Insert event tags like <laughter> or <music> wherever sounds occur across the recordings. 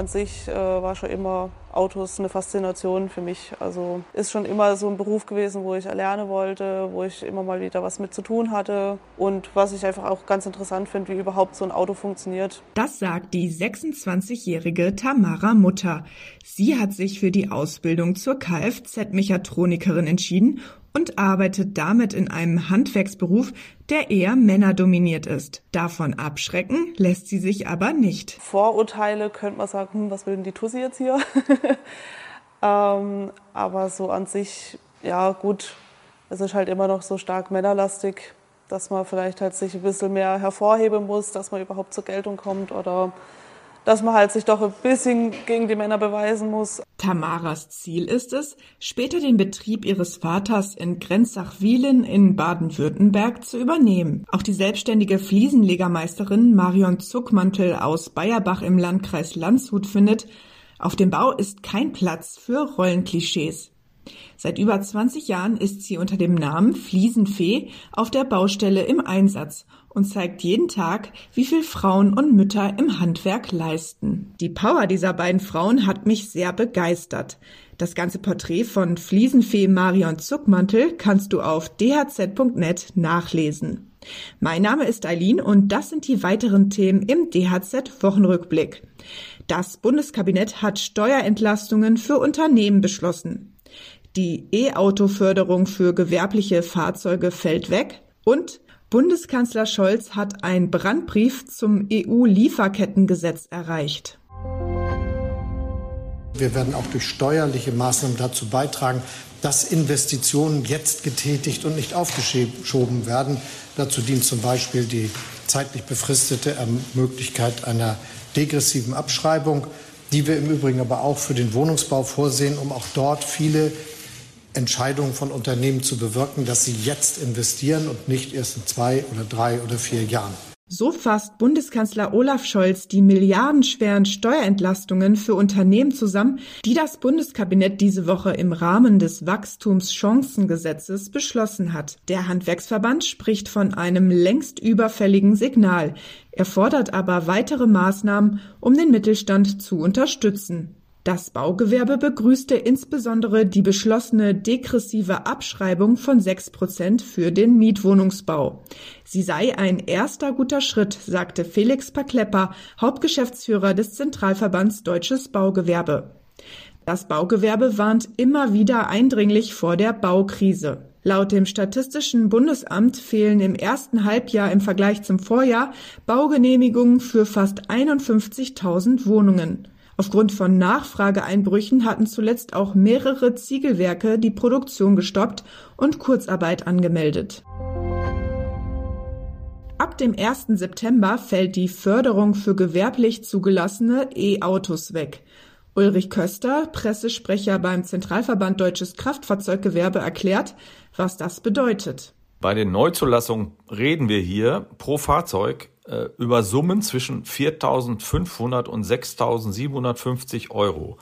an sich äh, war schon immer Autos eine Faszination für mich. Also ist schon immer so ein Beruf gewesen, wo ich erlernen wollte, wo ich immer mal wieder was mit zu tun hatte und was ich einfach auch ganz interessant finde, wie überhaupt so ein Auto funktioniert. Das sagt die 26-jährige Tamara Mutter. Sie hat sich für die Ausbildung zur Kfz-Mechatronikerin entschieden und arbeitet damit in einem Handwerksberuf, der eher männerdominiert ist. Davon abschrecken lässt sie sich aber nicht. Vorurteile könnte man sagen, hm, was will denn die Tussi jetzt hier? <laughs> ähm, aber so an sich, ja gut, es ist halt immer noch so stark männerlastig, dass man vielleicht halt sich ein bisschen mehr hervorheben muss, dass man überhaupt zur Geltung kommt oder dass man halt sich doch ein bisschen gegen die Männer beweisen muss. Tamaras Ziel ist es, später den Betrieb ihres Vaters in Grenzach-Wielen in Baden-Württemberg zu übernehmen. Auch die selbstständige Fliesenlegermeisterin Marion Zuckmantel aus Bayerbach im Landkreis Landshut findet, auf dem Bau ist kein Platz für Rollenklischees. Seit über 20 Jahren ist sie unter dem Namen Fliesenfee auf der Baustelle im Einsatz und zeigt jeden Tag, wie viel Frauen und Mütter im Handwerk leisten. Die Power dieser beiden Frauen hat mich sehr begeistert. Das ganze Porträt von Fliesenfee Marion Zuckmantel kannst du auf dhz.net nachlesen. Mein Name ist Eileen und das sind die weiteren Themen im DHZ Wochenrückblick. Das Bundeskabinett hat Steuerentlastungen für Unternehmen beschlossen. Die E-Auto-Förderung für gewerbliche Fahrzeuge fällt weg und Bundeskanzler Scholz hat einen Brandbrief zum EU-Lieferkettengesetz erreicht. Wir werden auch durch steuerliche Maßnahmen dazu beitragen, dass Investitionen jetzt getätigt und nicht aufgeschoben werden. Dazu dient zum Beispiel die zeitlich befristete Möglichkeit einer degressiven Abschreibung, die wir im Übrigen aber auch für den Wohnungsbau vorsehen, um auch dort viele Entscheidungen von Unternehmen zu bewirken, dass sie jetzt investieren und nicht erst in zwei oder drei oder vier Jahren. So fasst Bundeskanzler Olaf Scholz die milliardenschweren Steuerentlastungen für Unternehmen zusammen, die das Bundeskabinett diese Woche im Rahmen des Wachstumschancengesetzes beschlossen hat. Der Handwerksverband spricht von einem längst überfälligen Signal. Er fordert aber weitere Maßnahmen, um den Mittelstand zu unterstützen. Das Baugewerbe begrüßte insbesondere die beschlossene degressive Abschreibung von sechs Prozent für den Mietwohnungsbau. Sie sei ein erster guter Schritt, sagte Felix Paklepper, Hauptgeschäftsführer des Zentralverbands Deutsches Baugewerbe. Das Baugewerbe warnt immer wieder eindringlich vor der Baukrise. Laut dem Statistischen Bundesamt fehlen im ersten Halbjahr im Vergleich zum Vorjahr Baugenehmigungen für fast 51.000 Wohnungen. Aufgrund von Nachfrageeinbrüchen hatten zuletzt auch mehrere Ziegelwerke die Produktion gestoppt und Kurzarbeit angemeldet. Ab dem 1. September fällt die Förderung für gewerblich zugelassene E-Autos weg. Ulrich Köster, Pressesprecher beim Zentralverband Deutsches Kraftfahrzeuggewerbe, erklärt, was das bedeutet. Bei den Neuzulassungen reden wir hier pro Fahrzeug äh, über Summen zwischen 4.500 und 6.750 Euro.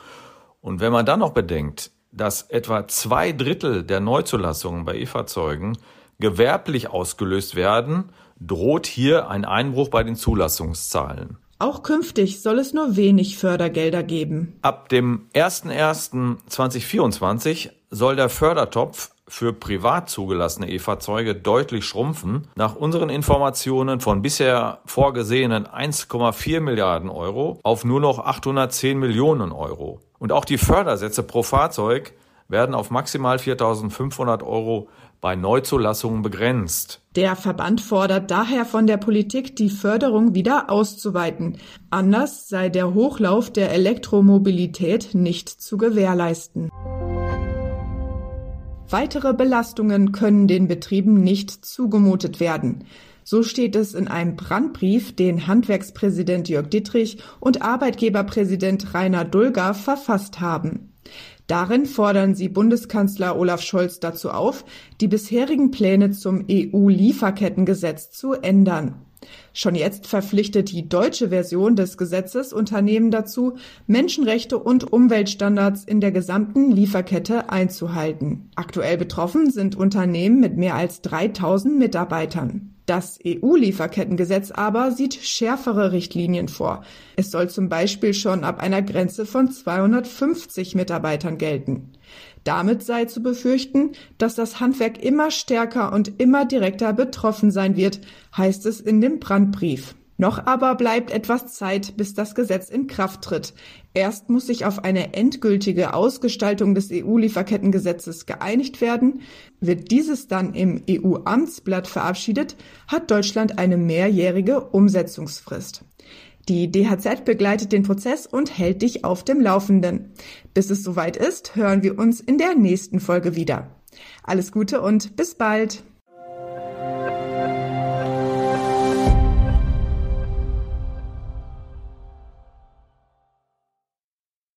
Und wenn man dann noch bedenkt, dass etwa zwei Drittel der Neuzulassungen bei E-Fahrzeugen gewerblich ausgelöst werden, droht hier ein Einbruch bei den Zulassungszahlen. Auch künftig soll es nur wenig Fördergelder geben. Ab dem 01.01.2024 soll der Fördertopf für privat zugelassene E-Fahrzeuge deutlich schrumpfen. Nach unseren Informationen von bisher vorgesehenen 1,4 Milliarden Euro auf nur noch 810 Millionen Euro. Und auch die Fördersätze pro Fahrzeug werden auf maximal 4.500 Euro bei Neuzulassungen begrenzt. Der Verband fordert daher von der Politik, die Förderung wieder auszuweiten. Anders sei der Hochlauf der Elektromobilität nicht zu gewährleisten. Weitere Belastungen können den Betrieben nicht zugemutet werden. So steht es in einem Brandbrief, den Handwerkspräsident Jörg Dittrich und Arbeitgeberpräsident Rainer Dulger verfasst haben. Darin fordern sie Bundeskanzler Olaf Scholz dazu auf, die bisherigen Pläne zum EU-Lieferkettengesetz zu ändern. Schon jetzt verpflichtet die deutsche Version des Gesetzes Unternehmen dazu, Menschenrechte und Umweltstandards in der gesamten Lieferkette einzuhalten. Aktuell betroffen sind Unternehmen mit mehr als 3000 Mitarbeitern. Das EU-Lieferkettengesetz aber sieht schärfere Richtlinien vor. Es soll zum Beispiel schon ab einer Grenze von 250 Mitarbeitern gelten. Damit sei zu befürchten, dass das Handwerk immer stärker und immer direkter betroffen sein wird, heißt es in dem Brandbrief. Noch aber bleibt etwas Zeit, bis das Gesetz in Kraft tritt. Erst muss sich auf eine endgültige Ausgestaltung des EU-Lieferkettengesetzes geeinigt werden. Wird dieses dann im EU-Amtsblatt verabschiedet, hat Deutschland eine mehrjährige Umsetzungsfrist. Die DHZ begleitet den Prozess und hält dich auf dem Laufenden. Bis es soweit ist, hören wir uns in der nächsten Folge wieder. Alles Gute und bis bald!